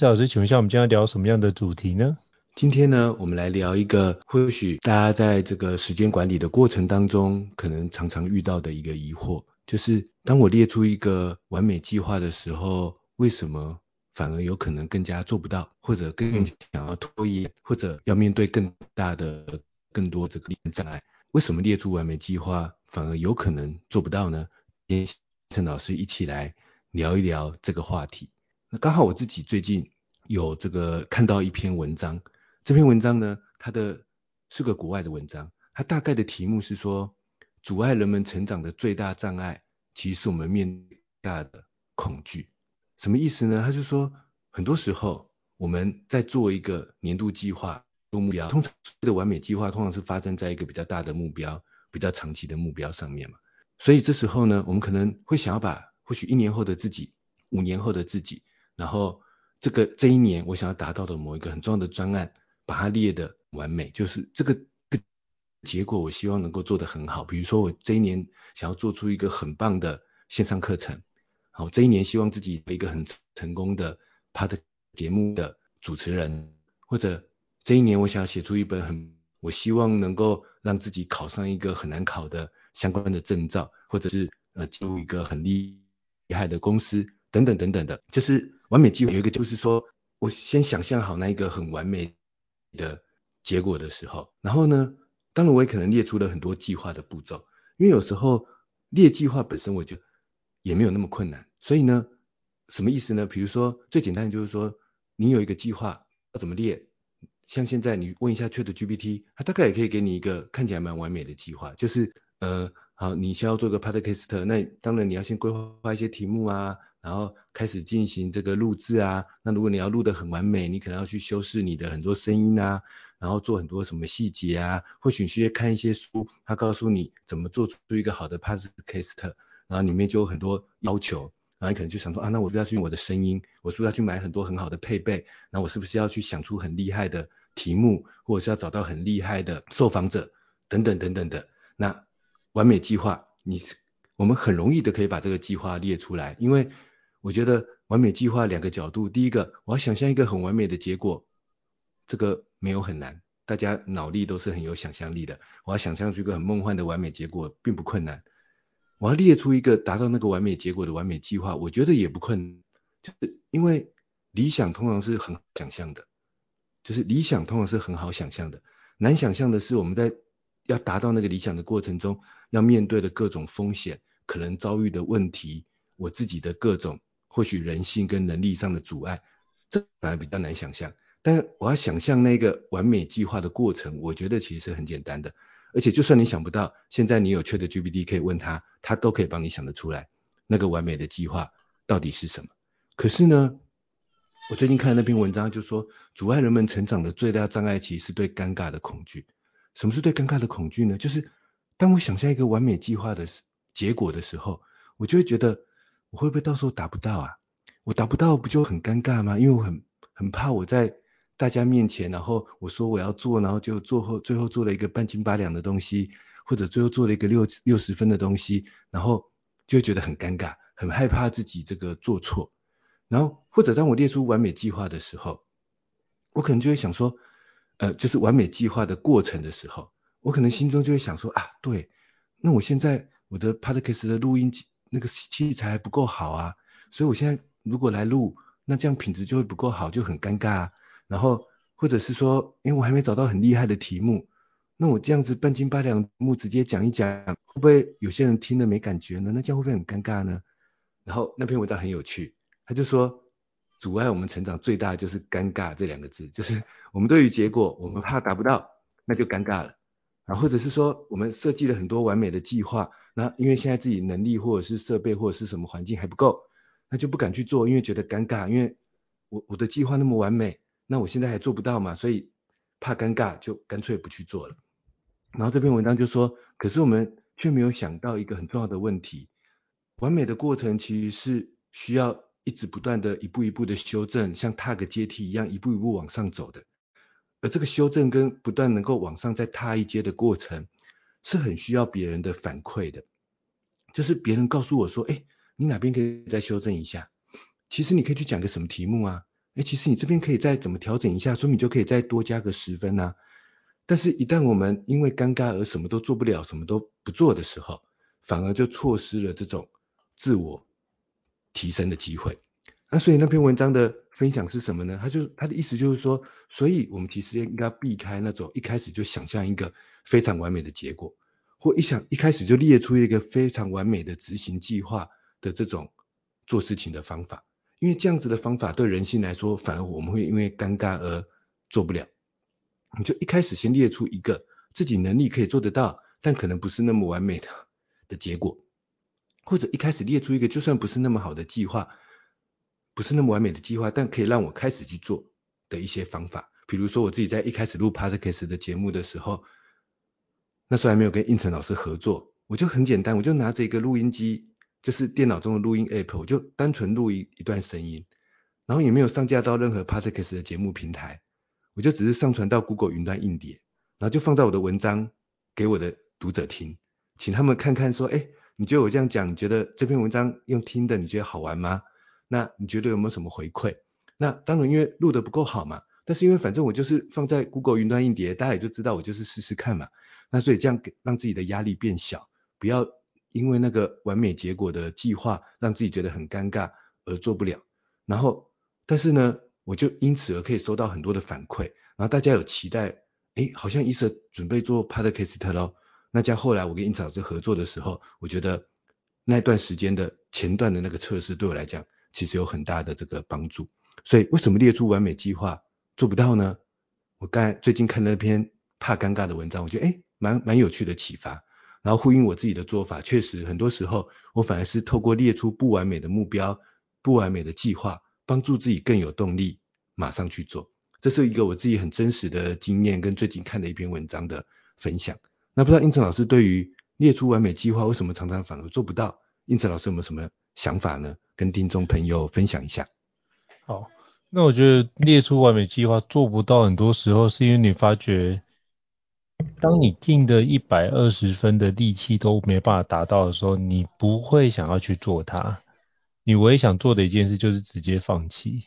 伊斯老师，请问一下，我们今天要聊什么样的主题呢？今天呢，我们来聊一个或许大家在这个时间管理的过程当中，可能常常遇到的一个疑惑，就是当我列出一个完美计划的时候，为什么反而有可能更加做不到，或者更想要拖延，或者要面对更大的、更多这个障碍？为什么列出完美计划反而有可能做不到呢？今天陈老师一起来聊一聊这个话题。那刚好我自己最近有这个看到一篇文章，这篇文章呢，它的是个国外的文章，它大概的题目是说，阻碍人们成长的最大障碍，其实是我们面对大的恐惧。什么意思呢？他就说，很多时候我们在做一个年度计划、做目标，通常的完美计划通常是发生在一个比较大的目标、比较长期的目标上面嘛。所以这时候呢，我们可能会想要把或许一年后的自己、五年后的自己。然后这个这一年我想要达到的某一个很重要的专案，把它列得完美，就是这个结果我希望能够做得很好。比如说我这一年想要做出一个很棒的线上课程，好，这一年希望自己有一个很成功的 Podcast 节目的主持人，或者这一年我想要写出一本很，我希望能够让自己考上一个很难考的相关的证照，或者是呃进入一个很厉厉害的公司。等等等等的，就是完美计划有一个，就是说我先想象好那一个很完美的结果的时候，然后呢，当然我也可能列出了很多计划的步骤，因为有时候列计划本身我就也没有那么困难，所以呢，什么意思呢？比如说最简单的就是说，你有一个计划要怎么列，像现在你问一下 ChatGPT，它大概也可以给你一个看起来蛮完美的计划，就是呃，好，你需要做个 Podcast，那当然你要先规划一些题目啊。然后开始进行这个录制啊，那如果你要录得很完美，你可能要去修饰你的很多声音啊，然后做很多什么细节啊，或许需要看一些书，他告诉你怎么做出一个好的 podcast，然后里面就有很多要求，然后你可能就想说啊，那我不要去用我的声音，我是不是要去买很多很好的配备，然后我是不是要去想出很厉害的题目，或者是要找到很厉害的受访者？等等等等的，那完美计划，你我们很容易的可以把这个计划列出来，因为我觉得完美计划两个角度，第一个，我要想象一个很完美的结果，这个没有很难，大家脑力都是很有想象力的。我要想象出一个很梦幻的完美结果，并不困难。我要列出一个达到那个完美结果的完美计划，我觉得也不困难，就是因为理想通常是很想象的，就是理想通常是很好想象的，难想象的是我们在要达到那个理想的过程中，要面对的各种风险，可能遭遇的问题，我自己的各种。或许人性跟能力上的阻碍，这反而比较难想象。但我要想象那个完美计划的过程，我觉得其实是很简单的。而且就算你想不到，现在你有 ChatGPT 可以问他，他都可以帮你想得出来那个完美的计划到底是什么。可是呢，我最近看那篇文章就说，阻碍人们成长的最大障碍其实是对尴尬的恐惧。什么是对尴尬的恐惧呢？就是当我想象一个完美计划的结果的时候，我就会觉得。我会不会到时候达不到啊？我达不到不就很尴尬吗？因为我很很怕我在大家面前，然后我说我要做，然后就做后最后做了一个半斤八两的东西，或者最后做了一个六六十分的东西，然后就会觉得很尴尬，很害怕自己这个做错。然后或者当我列出完美计划的时候，我可能就会想说，呃，就是完美计划的过程的时候，我可能心中就会想说啊，对，那我现在我的 Podcast 的录音机。那个器材还不够好啊，所以我现在如果来录，那这样品质就会不够好，就很尴尬啊。然后或者是说，因为我还没找到很厉害的题目，那我这样子半斤八两木直接讲一讲，会不会有些人听了没感觉呢？那这样会不会很尴尬呢？然后那篇文章很有趣，他就说，阻碍我们成长最大的就是尴尬这两个字，就是我们对于结果，我们怕达不到，那就尴尬了。啊，或者是说我们设计了很多完美的计划，那因为现在自己能力或者是设备或者是什么环境还不够，那就不敢去做，因为觉得尴尬，因为我我的计划那么完美，那我现在还做不到嘛，所以怕尴尬就干脆不去做了。然后这篇文章就说，可是我们却没有想到一个很重要的问题，完美的过程其实是需要一直不断的一步一步的修正，像踏个阶梯一样，一步一步往上走的。而这个修正跟不断能够往上再踏一阶的过程，是很需要别人的反馈的。就是别人告诉我说，哎，你哪边可以再修正一下？其实你可以去讲个什么题目啊？哎，其实你这边可以再怎么调整一下，说明你就可以再多加个十分啊。但是，一旦我们因为尴尬而什么都做不了，什么都不做的时候，反而就错失了这种自我提升的机会。那所以那篇文章的分享是什么呢？他就他的意思就是说，所以我们其实应该避开那种一开始就想象一个非常完美的结果，或一想一开始就列出一个非常完美的执行计划的这种做事情的方法，因为这样子的方法对人性来说，反而我们会因为尴尬而做不了。你就一开始先列出一个自己能力可以做得到，但可能不是那么完美的的结果，或者一开始列出一个就算不是那么好的计划。不是那么完美的计划，但可以让我开始去做的一些方法。比如说我自己在一开始录 Podcast 的节目的时候，那时候还没有跟应成老师合作，我就很简单，我就拿着一个录音机，就是电脑中的录音 App，我就单纯录一一段声音，然后也没有上架到任何 Podcast 的节目平台，我就只是上传到 Google 云端硬碟，然后就放在我的文章给我的读者听，请他们看看说，哎，你觉得我这样讲，你觉得这篇文章用听的，你觉得好玩吗？那你觉得有没有什么回馈？那当然，因为录得不够好嘛。但是因为反正我就是放在 Google 云端硬碟，大家也就知道我就是试试看嘛。那所以这样给让自己的压力变小，不要因为那个完美结果的计划让自己觉得很尴尬而做不了。然后，但是呢，我就因此而可以收到很多的反馈，然后大家有期待，诶，好像 Ethan 准备做 Podcast 咯。那在后来我跟印草师合作的时候，我觉得那段时间的前段的那个测试对我来讲。其实有很大的这个帮助，所以为什么列出完美计划做不到呢？我刚才最近看那篇怕尴尬的文章，我觉得诶蛮蛮有趣的启发，然后呼应我自己的做法，确实很多时候我反而是透过列出不完美的目标、不完美的计划，帮助自己更有动力马上去做。这是一个我自己很真实的经验跟最近看的一篇文章的分享。那不知道胤丞老师对于列出完美计划为什么常常反而做不到？胤丞老师有没有什么想法呢？跟听众朋友分享一下。好，那我觉得列出完美计划做不到，很多时候是因为你发觉，当你尽的一百二十分的力气都没办法达到的时候，你不会想要去做它。你唯一想做的一件事就是直接放弃。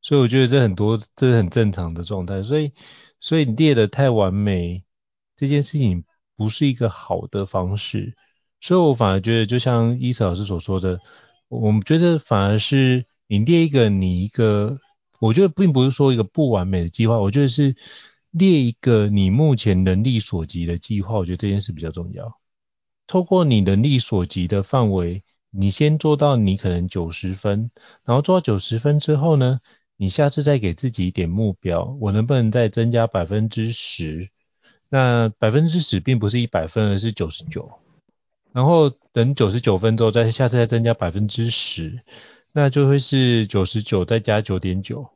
所以我觉得这很多，这是很正常的状态。所以，所以你列得太完美，这件事情不是一个好的方式。所以我反而觉得，就像伊斯老师所说的。我们觉得反而是你列一个你一个，我觉得并不是说一个不完美的计划，我觉得是列一个你目前能力所及的计划，我觉得这件事比较重要。透过你能力所及的范围，你先做到你可能九十分，然后做到九十分之后呢，你下次再给自己一点目标，我能不能再增加百分之十？那百分之十并不是一百分，而是九十九。然后等九十九分之后，再下次再增加百分之十，那就会是九十九再加九点九，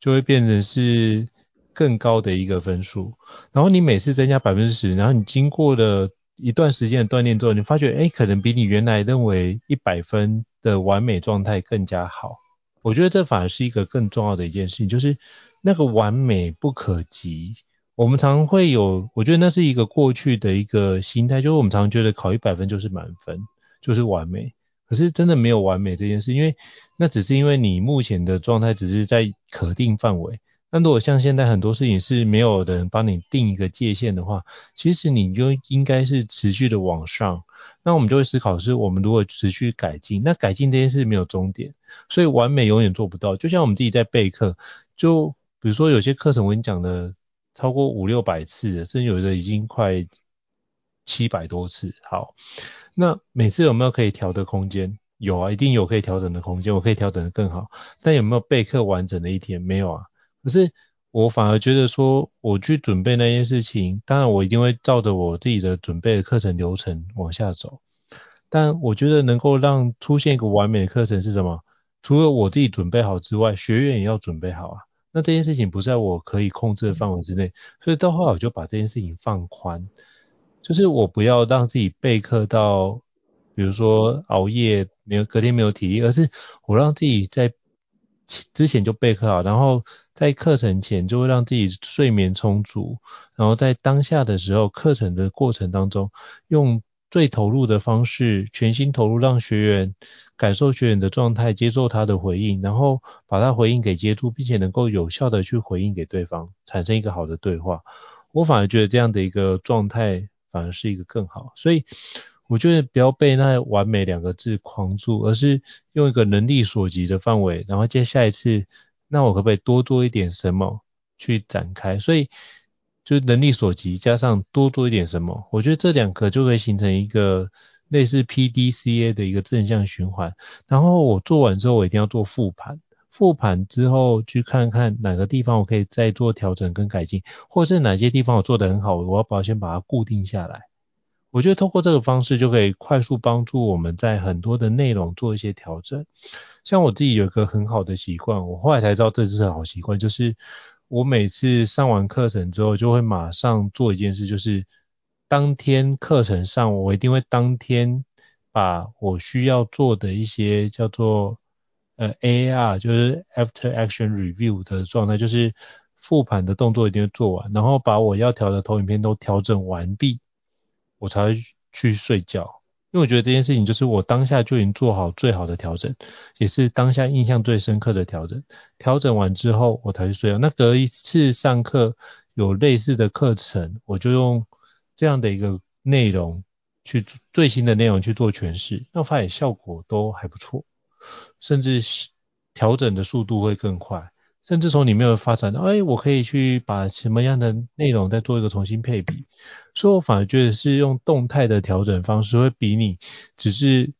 就会变成是更高的一个分数。然后你每次增加百分之十，然后你经过了一段时间的锻炼之后，你发觉，哎，可能比你原来认为一百分的完美状态更加好。我觉得这反而是一个更重要的一件事情，就是那个完美不可及。我们常会有，我觉得那是一个过去的一个心态，就是我们常觉得考一百分就是满分，就是完美。可是真的没有完美这件事，因为那只是因为你目前的状态只是在可定范围。那如果像现在很多事情是没有人帮你定一个界限的话，其实你就应该是持续的往上。那我们就会思考是我们如果持续改进，那改进这件事没有终点，所以完美永远做不到。就像我们自己在备课，就比如说有些课程我跟你讲的。超过五六百次，甚至有的已经快七百多次。好，那每次有没有可以调的空间？有啊，一定有可以调整的空间，我可以调整的更好。但有没有备课完整的一天？没有啊。可是我反而觉得说，我去准备那件事情，当然我一定会照着我自己的准备的课程流程往下走。但我觉得能够让出现一个完美的课程是什么？除了我自己准备好之外，学员也要准备好啊。那这件事情不在我可以控制的范围之内，所以到后来我就把这件事情放宽，就是我不要让自己备课到，比如说熬夜没有隔天没有体力，而是我让自己在之前就备课好，然后在课程前就会让自己睡眠充足，然后在当下的时候课程的过程当中用。最投入的方式，全心投入，让学员感受学员的状态，接受他的回应，然后把他回应给接住，并且能够有效的去回应给对方，产生一个好的对话。我反而觉得这样的一个状态，反而是一个更好。所以我觉得不要被那完美两个字框住，而是用一个能力所及的范围，然后接下一次，那我可不可以多做一点什么去展开？所以。就是能力所及，加上多做一点什么，我觉得这两个就可以形成一个类似 PDCA 的一个正向循环。然后我做完之后，我一定要做复盘，复盘之后去看看哪个地方我可以再做调整跟改进，或是哪些地方我做得很好，我要保先把它固定下来。我觉得通过这个方式就可以快速帮助我们在很多的内容做一些调整。像我自己有一个很好的习惯，我后来才知道这是好习惯，就是。我每次上完课程之后，就会马上做一件事，就是当天课程上，我一定会当天把我需要做的一些叫做呃 AAR，就是 After Action Review 的状态，就是复盘的动作一定会做完，然后把我要调的投影片都调整完毕，我才会去睡觉。因为我觉得这件事情就是我当下就已经做好最好的调整，也是当下印象最深刻的调整。调整完之后，我才去睡觉。那隔一次上课有类似的课程，我就用这样的一个内容去最新的内容去做诠释，那我发现效果都还不错，甚至调整的速度会更快。甚至从里面有发展，哎，我可以去把什么样的内容再做一个重新配比，所以我反而觉得是用动态的调整方式，会比你只是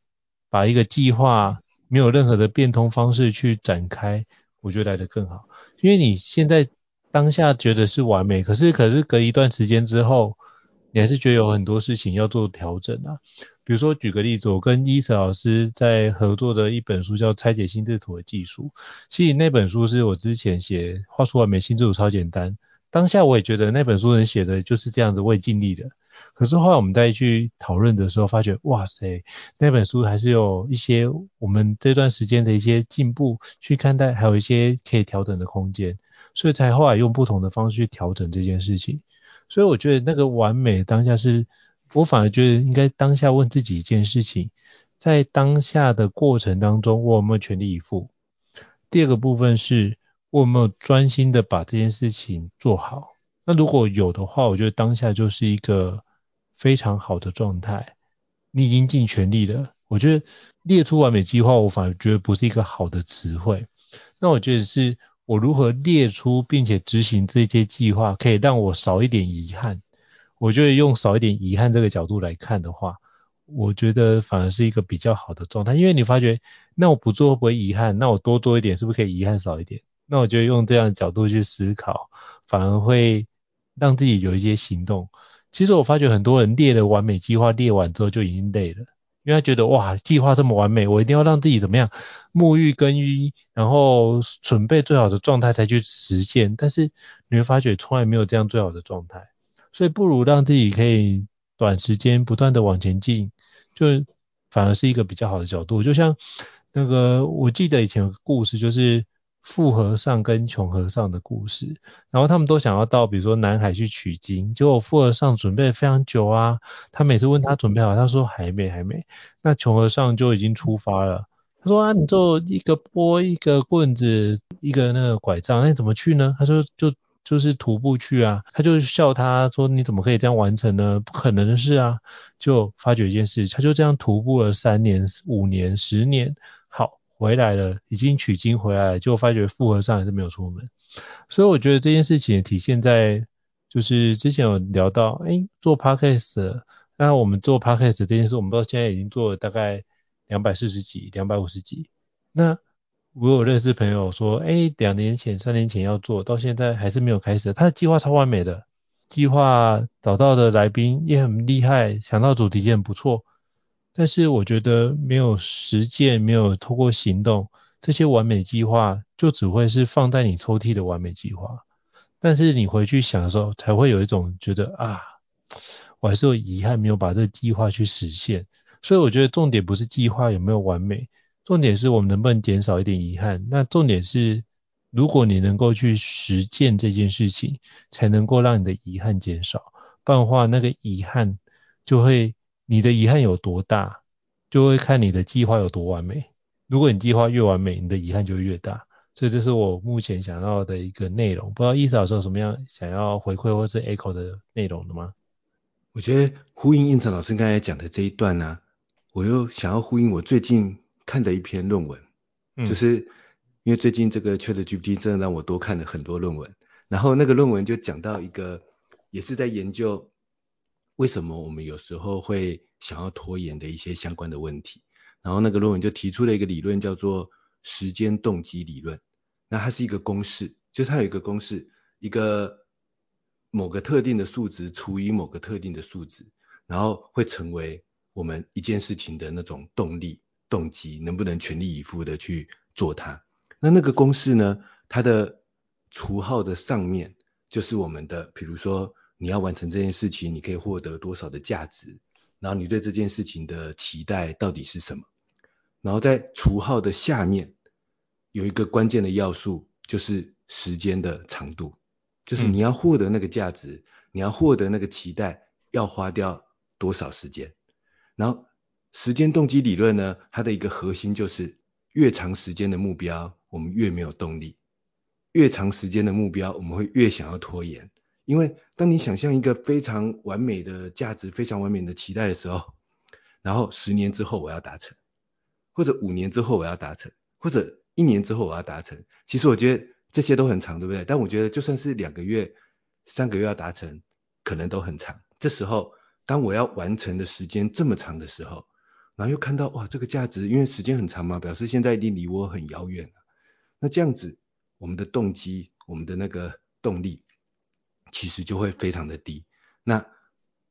把一个计划没有任何的变通方式去展开，我觉得来得更好。因为你现在当下觉得是完美，可是可是隔一段时间之后，你还是觉得有很多事情要做调整啊。比如说，举个例子，我跟伊瑟老师在合作的一本书叫《拆解心智图的技术》。其实那本书是我之前写《画出完美心智图超简单》，当下我也觉得那本书人写的就是这样子，我也尽力的。可是后来我们再去讨论的时候，发觉哇塞，那本书还是有一些我们这段时间的一些进步去看待，还有一些可以调整的空间，所以才后来用不同的方式去调整这件事情。所以我觉得那个完美当下是。我反而觉得应该当下问自己一件事情，在当下的过程当中，我有没有全力以赴？第二个部分是，我有没有专心的把这件事情做好？那如果有的话，我觉得当下就是一个非常好的状态，你已经尽全力了。我觉得列出完美计划，我反而觉得不是一个好的词汇。那我觉得是我如何列出并且执行这些计划，可以让我少一点遗憾。我觉得用少一点遗憾这个角度来看的话，我觉得反而是一个比较好的状态。因为你发觉，那我不做会不会遗憾？那我多做一点，是不是可以遗憾少一点？那我觉得用这样的角度去思考，反而会让自己有一些行动。其实我发觉很多人列的完美计划列完之后就已经累了，因为他觉得哇，计划这么完美，我一定要让自己怎么样沐浴更衣，然后准备最好的状态才去实现。但是你会发觉从来没有这样最好的状态。所以不如让自己可以短时间不断的往前进，就反而是一个比较好的角度。就像那个我记得以前有个故事，就是富和尚跟穷和尚的故事。然后他们都想要到比如说南海去取经，结果富和尚准备非常久啊，他每次问他准备好，他说还没还没。那穷和尚就已经出发了，他说啊，你就一个钵一个棍子一个那个拐杖，那你怎么去呢？他说就。就是徒步去啊，他就是笑他说，你怎么可以这样完成呢？不可能的事啊！就发觉一件事，他就这样徒步了三年、五年、十年，好，回来了，已经取经回来了，就发觉富和尚还是没有出门。所以我觉得这件事情也体现在，就是之前有聊到，哎，做 podcast，那我们做 podcast 这件事，我们到现在已经做了大概两百四十几、两百五十集，那我有认识朋友说，哎，两年前、三年前要做到现在还是没有开始。他的计划超完美的，计划找到的来宾也很厉害，想到主题也很不错。但是我觉得没有实践，没有透过行动，这些完美计划就只会是放在你抽屉的完美计划。但是你回去想的时候，才会有一种觉得啊，我还是有遗憾没有把这个计划去实现。所以我觉得重点不是计划有没有完美。重点是我们能不能减少一点遗憾？那重点是，如果你能够去实践这件事情，才能够让你的遗憾减少。不然的话，那个遗憾就会，你的遗憾有多大，就会看你的计划有多完美。如果你计划越完美，你的遗憾就越大。所以这是我目前想要的一个内容。不知道伊嫂有什么样想要回馈或是 echo 的内容的吗？我觉得呼应胤丞老师刚才讲的这一段呢、我又想要呼应我最近。看的一篇论文，就是因为最近这个 ChatGPT 真的让我多看了很多论文，然后那个论文就讲到一个，也是在研究为什么我们有时候会想要拖延的一些相关的问题，然后那个论文就提出了一个理论叫做时间动机理论，那它是一个公式，就是它有一个公式，一个某个特定的数值除以某个特定的数值，然后会成为我们一件事情的那种动力。动机能不能全力以赴的去做它？那那个公式呢？它的除号的上面就是我们的，比如说你要完成这件事情，你可以获得多少的价值，然后你对这件事情的期待到底是什么？然后在除号的下面有一个关键的要素，就是时间的长度，就是你要获得那个价值，嗯、你要获得那个期待，要花掉多少时间？然后。时间动机理论呢，它的一个核心就是越长时间的目标，我们越没有动力；越长时间的目标，我们会越想要拖延。因为当你想象一个非常完美的价值、非常完美的期待的时候，然后十年之后我要达成，或者五年之后我要达成，或者一年之后我要达成，其实我觉得这些都很长，对不对？但我觉得就算是两个月、三个月要达成，可能都很长。这时候，当我要完成的时间这么长的时候，然后又看到哇，这个价值因为时间很长嘛，表示现在一定离我很遥远了。那这样子，我们的动机，我们的那个动力，其实就会非常的低。那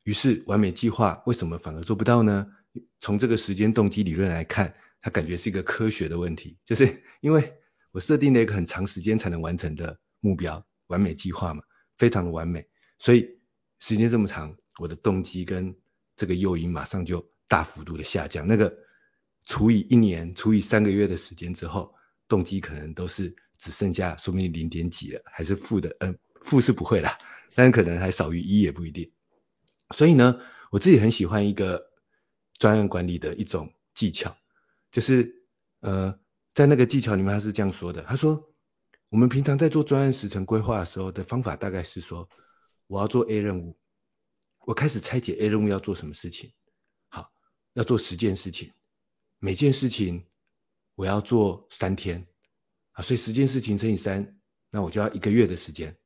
于是完美计划为什么反而做不到呢？从这个时间动机理论来看，它感觉是一个科学的问题，就是因为我设定了一个很长时间才能完成的目标，完美计划嘛，非常的完美，所以时间这么长，我的动机跟这个诱因马上就。大幅度的下降，那个除以一年、除以三个月的时间之后，动机可能都是只剩下说不定零点几了，还是负的，嗯，负是不会啦，但可能还少于一也不一定。所以呢，我自己很喜欢一个专案管理的一种技巧，就是呃，在那个技巧里面他是这样说的，他说我们平常在做专案时程规划的时候的方法大概是说，我要做 A 任务，我开始拆解 A 任务要做什么事情。要做十件事情，每件事情我要做三天啊，所以十件事情乘以三，那我就要一个月的时间。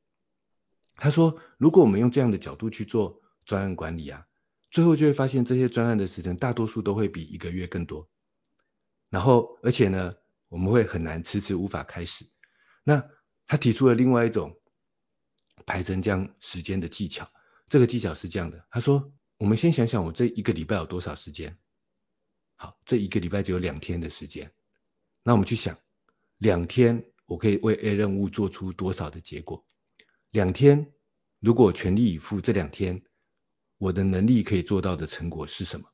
他说，如果我们用这样的角度去做专案管理啊，最后就会发现这些专案的时间大多数都会比一个月更多。然后，而且呢，我们会很难迟迟无法开始。那他提出了另外一种排程这样时间的技巧，这个技巧是这样的，他说。我们先想想，我这一个礼拜有多少时间？好，这一个礼拜只有两天的时间。那我们去想，两天我可以为 A 任务做出多少的结果？两天，如果全力以赴，这两天我的能力可以做到的成果是什么？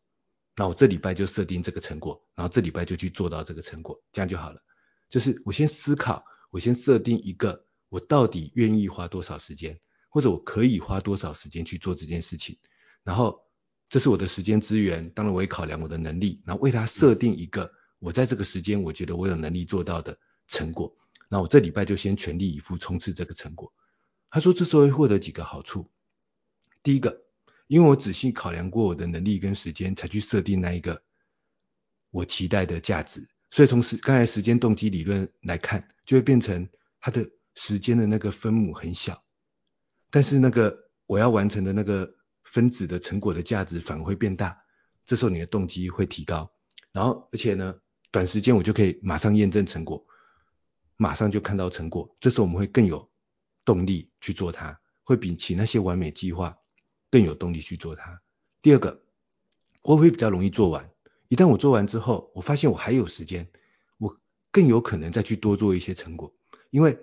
那我这礼拜就设定这个成果，然后这礼拜就去做到这个成果，这样就好了。就是我先思考，我先设定一个我到底愿意花多少时间，或者我可以花多少时间去做这件事情。然后，这是我的时间资源，当然我也考量我的能力，然后为他设定一个我在这个时间我觉得我有能力做到的成果。那我这礼拜就先全力以赴冲刺这个成果。他说这时候会获得几个好处。第一个，因为我仔细考量过我的能力跟时间，才去设定那一个我期待的价值。所以从时刚才时间动机理论来看，就会变成他的时间的那个分母很小，但是那个。我要完成的那个分子的成果的价值反而会变大，这时候你的动机会提高，然后而且呢，短时间我就可以马上验证成果，马上就看到成果，这时候我们会更有动力去做它，会比起那些完美计划更有动力去做它。第二个，我会比较容易做完。一旦我做完之后，我发现我还有时间，我更有可能再去多做一些成果，因为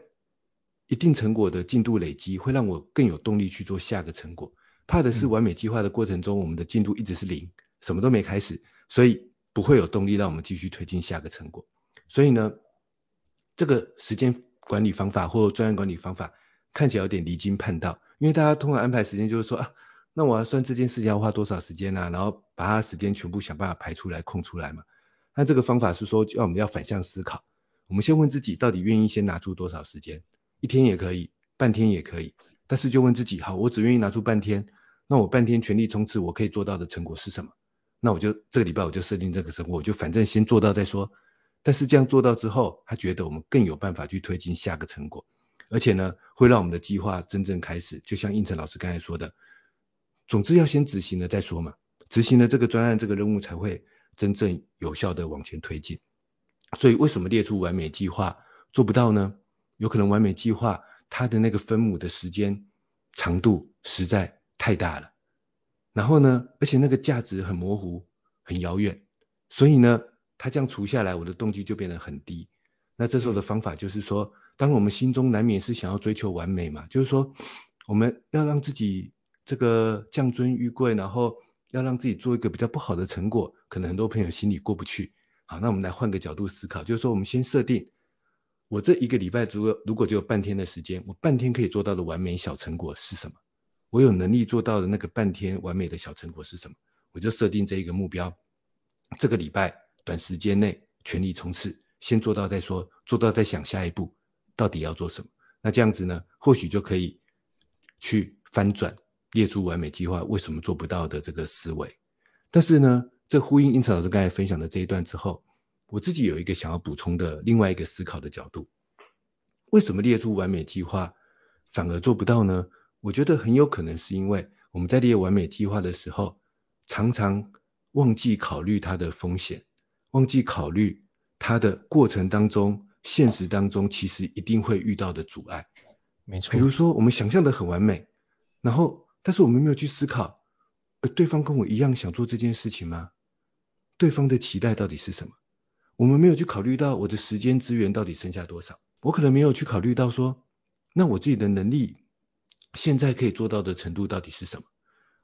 一定成果的进度累积会让我更有动力去做下个成果。怕的是完美计划的过程中，我们的进度一直是零，什么都没开始，所以不会有动力让我们继续推进下个成果。所以呢，这个时间管理方法或专案管理方法看起来有点离经叛道，因为大家通常安排时间就是说啊，那我要算这件事情要花多少时间啊，然后把它时间全部想办法排出来空出来嘛。那这个方法是说，要我们要反向思考，我们先问自己到底愿意先拿出多少时间，一天也可以，半天也可以，但是就问自己，好，我只愿意拿出半天。那我半天全力冲刺，我可以做到的成果是什么？那我就这个礼拜我就设定这个成果，我就反正先做到再说。但是这样做到之后，他觉得我们更有办法去推进下个成果，而且呢，会让我们的计划真正开始。就像应成老师刚才说的，总之要先执行了再说嘛，执行了这个专案这个任务才会真正有效的往前推进。所以为什么列出完美计划做不到呢？有可能完美计划它的那个分母的时间长度实在。太大了，然后呢，而且那个价值很模糊，很遥远，所以呢，他这样除下来，我的动机就变得很低。那这时候的方法就是说，当我们心中难免是想要追求完美嘛，就是说，我们要让自己这个降尊玉贵，然后要让自己做一个比较不好的成果，可能很多朋友心里过不去。好，那我们来换个角度思考，就是说，我们先设定，我这一个礼拜如果如果只有半天的时间，我半天可以做到的完美小成果是什么？我有能力做到的那个半天完美的小成果是什么？我就设定这一个目标，这个礼拜短时间内全力冲刺，先做到再说，做到再想下一步到底要做什么。那这样子呢，或许就可以去翻转列出完美计划为什么做不到的这个思维。但是呢，这呼应胤丞老师刚才分享的这一段之后，我自己有一个想要补充的另外一个思考的角度：为什么列出完美计划反而做不到呢？我觉得很有可能是因为我们在列完美计划的时候，常常忘记考虑它的风险，忘记考虑它的过程当中，现实当中其实一定会遇到的阻碍。没错。比如说我们想象的很完美，然后但是我们没有去思考，呃，对方跟我一样想做这件事情吗？对方的期待到底是什么？我们没有去考虑到我的时间资源到底剩下多少？我可能没有去考虑到说，那我自己的能力。现在可以做到的程度到底是什么？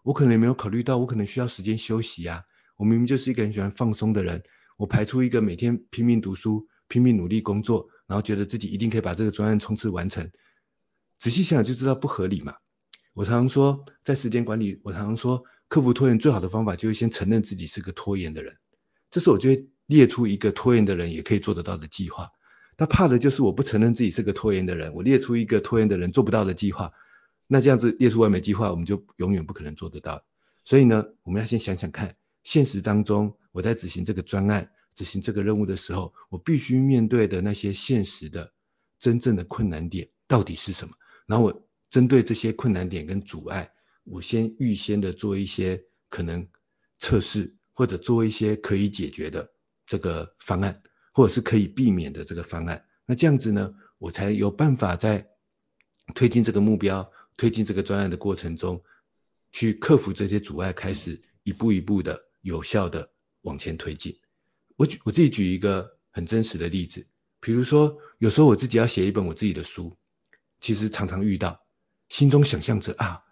我可能也没有考虑到，我可能需要时间休息啊。我明明就是一个很喜欢放松的人，我排出一个每天拼命读书、拼命努力工作，然后觉得自己一定可以把这个专案冲刺完成。仔细想想就知道不合理嘛。我常常说，在时间管理，我常常说，克服拖延最好的方法就是先承认自己是个拖延的人。这时候我就会列出一个拖延的人也可以做得到的计划。他怕的就是我不承认自己是个拖延的人，我列出一个拖延的人做不到的计划。那这样子列出完美计划，我们就永远不可能做得到。所以呢，我们要先想想看，现实当中我在执行这个专案、执行这个任务的时候，我必须面对的那些现实的真正的困难点到底是什么？然后我针对这些困难点跟阻碍，我先预先的做一些可能测试，或者做一些可以解决的这个方案，或者是可以避免的这个方案。那这样子呢，我才有办法在推进这个目标。推进这个专案的过程中，去克服这些阻碍，开始一步一步的有效的往前推进。我举我自己举一个很真实的例子，比如说有时候我自己要写一本我自己的书，其实常常遇到，心中想象着啊，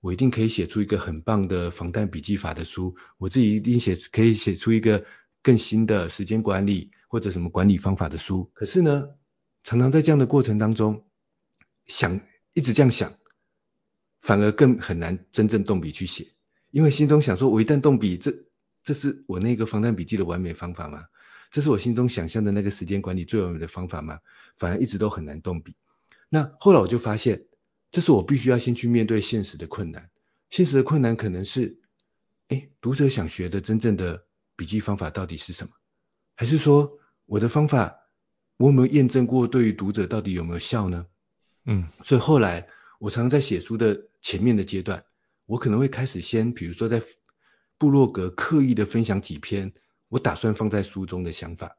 我一定可以写出一个很棒的防弹笔记法的书，我自己一定写可以写出一个更新的时间管理或者什么管理方法的书。可是呢，常常在这样的过程当中，想一直这样想。反而更很难真正动笔去写，因为心中想说，我一旦动笔，这这是我那个防弹笔记的完美方法吗？这是我心中想象的那个时间管理最完美的方法吗？反而一直都很难动笔。那后来我就发现，这是我必须要先去面对现实的困难。现实的困难可能是，哎，读者想学的真正的笔记方法到底是什么？还是说我的方法我有没有验证过，对于读者到底有没有效呢？嗯，所以后来。我常常在写书的前面的阶段，我可能会开始先，比如说在部落格刻意的分享几篇我打算放在书中的想法，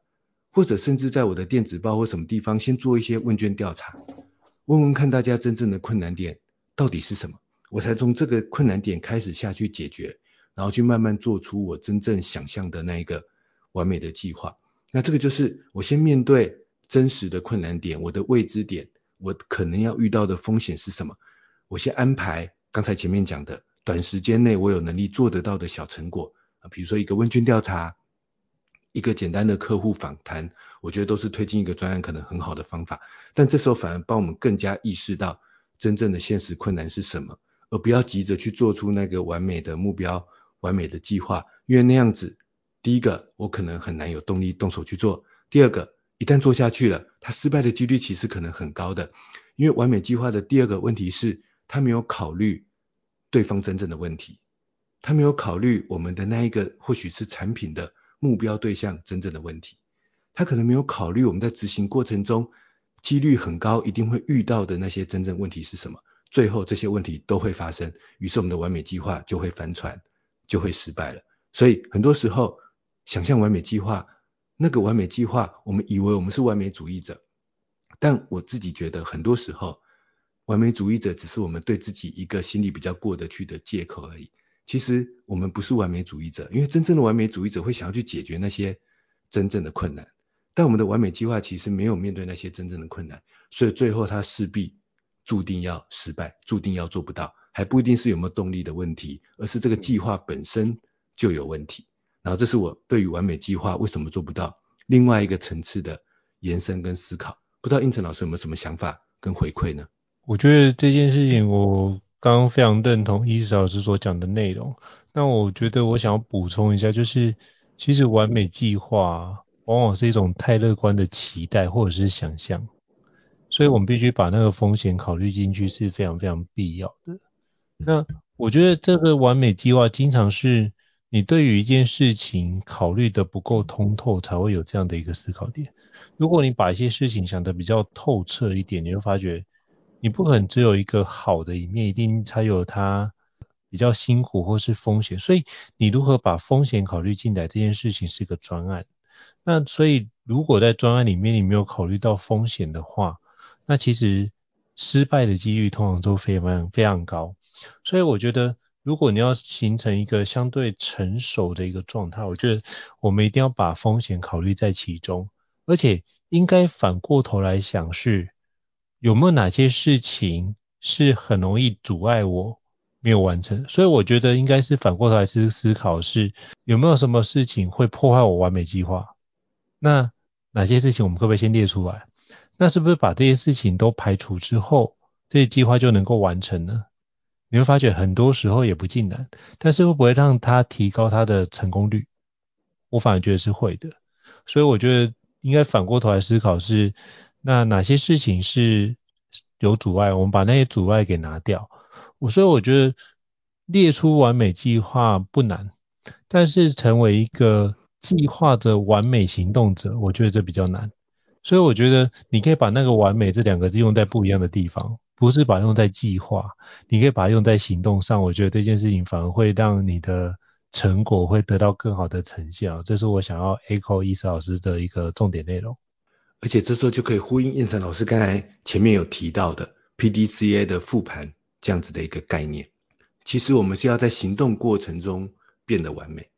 或者甚至在我的电子报或什么地方先做一些问卷调查，问问看大家真正的困难点到底是什么，我才从这个困难点开始下去解决，然后去慢慢做出我真正想象的那一个完美的计划。那这个就是我先面对真实的困难点，我的未知点，我可能要遇到的风险是什么，我先安排刚才前面讲的短时间内我有能力做得到的小成果啊，比如说一个问卷调查。一个简单的客户访谈，我觉得都是推进一个专案可能很好的方法。但这时候反而帮我们更加意识到真正的现实困难是什么，而不要急着去做出那个完美的目标、完美的计划，因为那样子，第一个我可能很难有动力动手去做；第二个，一旦做下去了，它失败的几率其实可能很高的。因为完美计划的第二个问题是，他没有考虑对方真正的问题，他没有考虑我们的那一个或许是产品的。目标对象真正的问题，他可能没有考虑我们在执行过程中几率很高一定会遇到的那些真正问题是什么，最后这些问题都会发生，于是我们的完美计划就会翻船，就会失败了。所以很多时候想象完美计划，那个完美计划，我们以为我们是完美主义者，但我自己觉得很多时候完美主义者只是我们对自己一个心里比较过得去的借口而已。其实我们不是完美主义者，因为真正的完美主义者会想要去解决那些真正的困难，但我们的完美计划其实没有面对那些真正的困难，所以最后他势必注定要失败，注定要做不到，还不一定是有没有动力的问题，而是这个计划本身就有问题。然后这是我对于完美计划为什么做不到另外一个层次的延伸跟思考。不知道胤丞老师有没有什么想法跟回馈呢？我觉得这件事情我。刚刚非常认同伊斯老师所讲的内容，那我觉得我想要补充一下，就是其实完美计划往往是一种太乐观的期待或者是想象，所以我们必须把那个风险考虑进去是非常非常必要的。那我觉得这个完美计划经常是你对于一件事情考虑的不够通透才会有这样的一个思考点。如果你把一些事情想得比较透彻一点，你会发觉。你不可能只有一个好的一面，一定它有它比较辛苦或是风险，所以你如何把风险考虑进来这件事情是一个专案。那所以如果在专案里面你没有考虑到风险的话，那其实失败的几率通常都非常非常高。所以我觉得如果你要形成一个相对成熟的一个状态，我觉得我们一定要把风险考虑在其中，而且应该反过头来想是。有没有哪些事情是很容易阻碍我没有完成？所以我觉得应该是反过头来思思考是有没有什么事情会破坏我完美计划？那哪些事情我们可不可以先列出来？那是不是把这些事情都排除之后，这些计划就能够完成呢？你会发觉很多时候也不尽然，但是会不会让他提高他的成功率？我反而觉得是会的。所以我觉得应该反过头来思考是。那哪些事情是有阻碍？我们把那些阻碍给拿掉。我所以我觉得列出完美计划不难，但是成为一个计划的完美行动者，我觉得这比较难。所以我觉得你可以把那个完美这两个字用在不一样的地方，不是把它用在计划，你可以把它用在行动上。我觉得这件事情反而会让你的成果会得到更好的呈现。这是我想要 echo 伊斯老师的一个重点内容。而且这时候就可以呼应胤丞老师刚才前面有提到的 PDCA 的复盘这样子的一个概念。其实我们是要在行动过程中变得完美。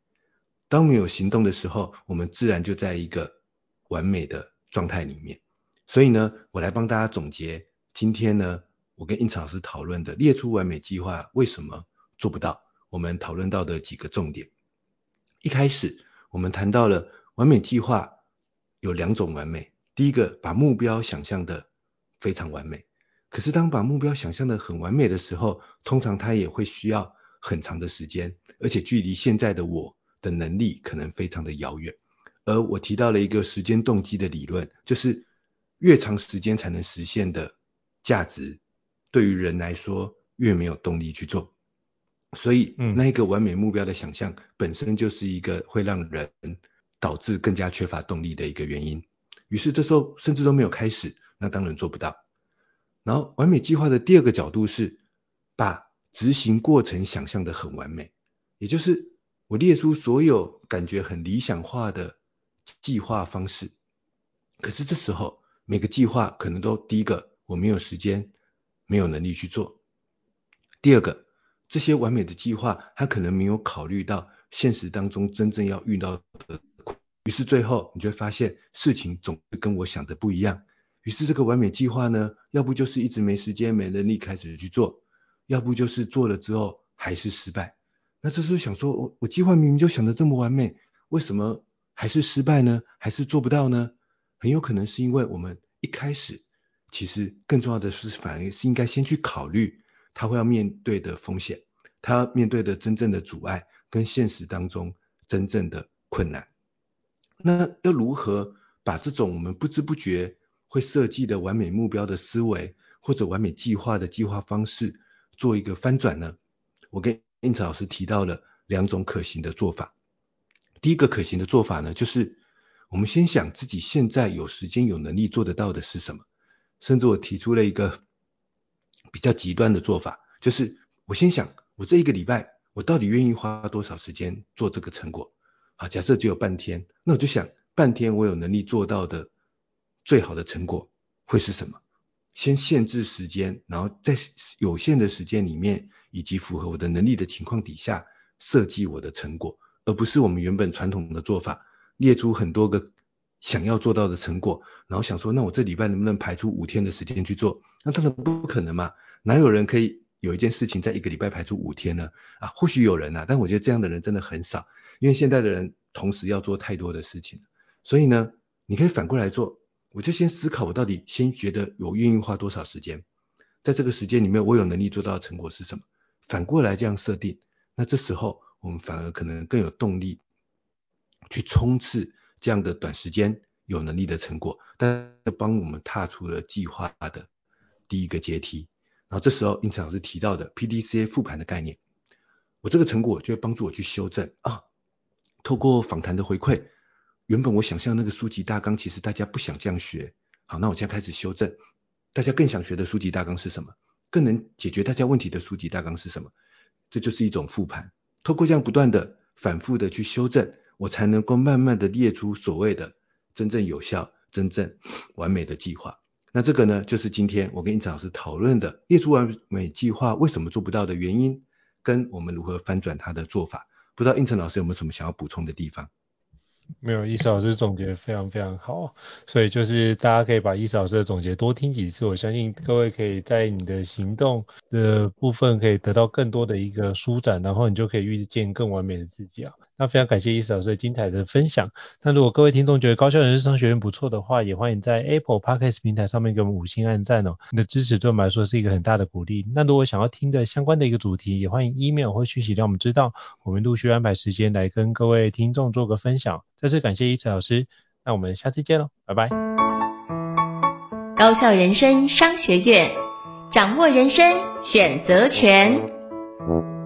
当没有行动的时候，我们自然就在一个完美的状态里面。所以呢，我来帮大家总结今天呢，我跟胤丞老师讨论的列出完美计划为什么做不到，我们讨论到的几个重点。一开始我们谈到了完美计划有两种完美。第一个，把目标想象的非常完美，可是当把目标想象的很完美的时候，通常它也会需要很长的时间，而且距离现在的我的能力可能非常的遥远。而我提到了一个时间动机的理论，就是越长时间才能实现的价值，对于人来说越没有动力去做。所以，那一个完美目标的想象本身就是一个会让人导致更加缺乏动力的一个原因。于是这时候甚至都没有开始，那当然做不到。然后完美计划的第二个角度是把执行过程想象的很完美，也就是我列出所有感觉很理想化的计划方式，可是这时候每个计划可能都第一个我没有时间，没有能力去做；第二个，这些完美的计划，他可能没有考虑到现实当中真正要遇到的。于是最后你就会发现事情总是跟我想的不一样。于是这个完美计划呢，要不就是一直没时间、没能力开始去做，要不就是做了之后还是失败。那这时候想说，我我计划明明就想的这么完美，为什么还是失败呢？还是做不到呢？很有可能是因为我们一开始，其实更重要的是，反而是应该先去考虑他会要面对的风险，他要面对的真正的阻碍跟现实当中真正的困难。那要如何把这种我们不知不觉会设计的完美目标的思维，或者完美计划的计划方式，做一个翻转呢？我跟英子老师提到了两种可行的做法。第一个可行的做法呢，就是我们先想自己现在有时间、有能力做得到的是什么。甚至我提出了一个比较极端的做法，就是我先想，我这一个礼拜我到底愿意花多少时间做这个成果？啊，假设只有半天，那我就想半天我有能力做到的。最好的成果会是什么？先限制时间，然后在有限的时间里面，以及符合我的能力的情况底下，设计我的成果，而不是我们原本传统的做法，列出很多个想要做到的成果，然后想说，那我这礼拜能不能排出五天的时间去做？那当然不可能嘛，哪有人可以有一件事情在一个礼拜排出五天呢？啊，或许有人啊，但我觉得这样的人真的很少，因为现在的人同时要做太多的事情，所以呢，你可以反过来做。我就先思考，我到底先觉得我愿意花多少时间，在这个时间里面，我有能力做到的成果是什么？反过来这样设定，那这时候我们反而可能更有动力去冲刺这样的短时间有能力的成果，但帮我们踏出了计划的第一个阶梯。然后这时候，因此老师提到的 PDCA 复盘的概念，我这个成果就会帮助我去修正啊，透过访谈的回馈。原本我想象那个书籍大纲，其实大家不想这样学。好，那我现在开始修正，大家更想学的书籍大纲是什么？更能解决大家问题的书籍大纲是什么？这就是一种复盘。透过这样不断的、反复的去修正，我才能够慢慢的列出所谓的真正有效、真正完美的计划。那这个呢，就是今天我跟英子老师讨论的列出完美计划为什么做不到的原因，跟我们如何翻转它的做法。不知道英子老师有没有什么想要补充的地方？没有，伊思老师总结非常非常好，所以就是大家可以把伊思老师的总结多听几次，我相信各位可以在你的行动的部分可以得到更多的一个舒展，然后你就可以遇见更完美的自己啊。那非常感谢伊思老师精彩的分享。那如果各位听众觉得高效人生商学院不错的话，也欢迎在 Apple Podcast 平台上面给我们五星按赞哦。你的支持对我们来说是一个很大的鼓励。那如果想要听的相关的一个主题，也欢迎 email 或讯息让我们知道，我们陆续安排时间来跟各位听众做个分享。再次感谢伊慈老师，那我们下次见喽，拜拜。高效人生商学院，掌握人生选择权。